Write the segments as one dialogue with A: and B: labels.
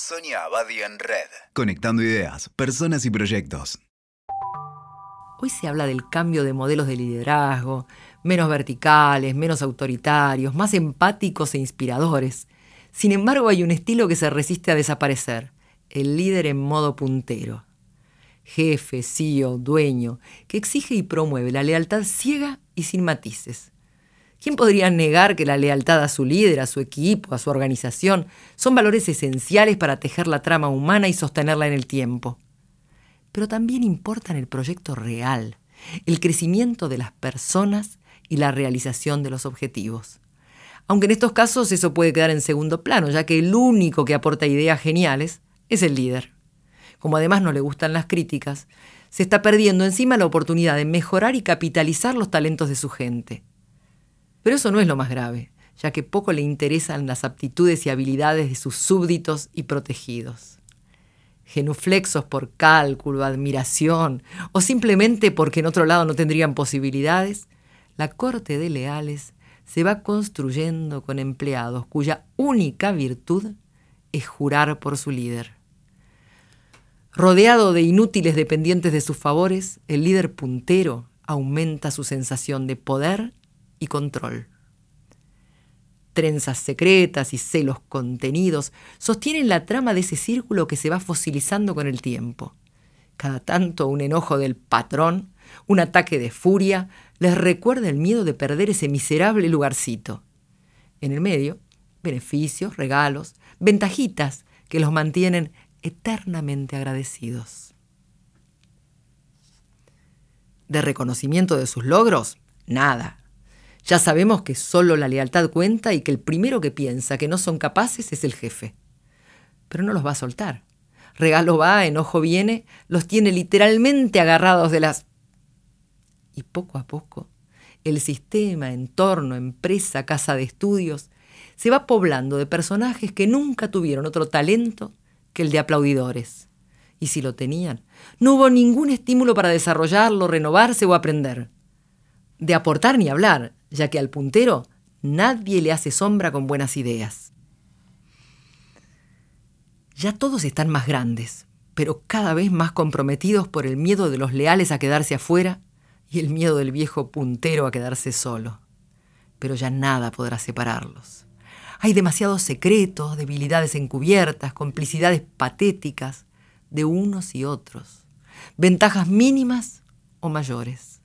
A: Sonia Abadi en Red. Conectando ideas, personas y proyectos.
B: Hoy se habla del cambio de modelos de liderazgo, menos verticales, menos autoritarios, más empáticos e inspiradores. Sin embargo, hay un estilo que se resiste a desaparecer, el líder en modo puntero. Jefe, CEO, dueño, que exige y promueve la lealtad ciega y sin matices. ¿Quién podría negar que la lealtad a su líder, a su equipo, a su organización, son valores esenciales para tejer la trama humana y sostenerla en el tiempo? Pero también importan el proyecto real, el crecimiento de las personas y la realización de los objetivos. Aunque en estos casos eso puede quedar en segundo plano, ya que el único que aporta ideas geniales es el líder. Como además no le gustan las críticas, se está perdiendo encima la oportunidad de mejorar y capitalizar los talentos de su gente. Pero eso no es lo más grave, ya que poco le interesan las aptitudes y habilidades de sus súbditos y protegidos. Genuflexos por cálculo, admiración o simplemente porque en otro lado no tendrían posibilidades, la corte de leales se va construyendo con empleados cuya única virtud es jurar por su líder. Rodeado de inútiles dependientes de sus favores, el líder puntero aumenta su sensación de poder y control. Trenzas secretas y celos contenidos sostienen la trama de ese círculo que se va fosilizando con el tiempo. Cada tanto un enojo del patrón, un ataque de furia, les recuerda el miedo de perder ese miserable lugarcito. En el medio, beneficios, regalos, ventajitas que los mantienen eternamente agradecidos. De reconocimiento de sus logros, nada. Ya sabemos que solo la lealtad cuenta y que el primero que piensa que no son capaces es el jefe. Pero no los va a soltar. Regalo va, enojo viene, los tiene literalmente agarrados de las... Y poco a poco, el sistema, entorno, empresa, casa de estudios, se va poblando de personajes que nunca tuvieron otro talento que el de aplaudidores. Y si lo tenían, no hubo ningún estímulo para desarrollarlo, renovarse o aprender. De aportar ni hablar, ya que al puntero nadie le hace sombra con buenas ideas. Ya todos están más grandes, pero cada vez más comprometidos por el miedo de los leales a quedarse afuera y el miedo del viejo puntero a quedarse solo. Pero ya nada podrá separarlos. Hay demasiados secretos, debilidades encubiertas, complicidades patéticas de unos y otros, ventajas mínimas o mayores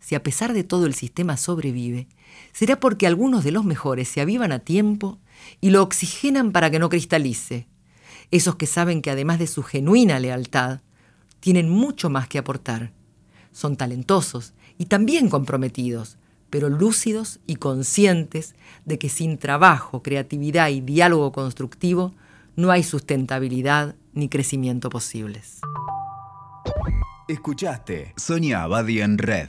B: si a pesar de todo el sistema sobrevive, será porque algunos de los mejores se avivan a tiempo y lo oxigenan para que no cristalice. Esos que saben que además de su genuina lealtad, tienen mucho más que aportar. Son talentosos y también comprometidos, pero lúcidos y conscientes de que sin trabajo, creatividad y diálogo constructivo no hay sustentabilidad ni crecimiento posibles.
A: Escuchaste Sonia Abadi en Red.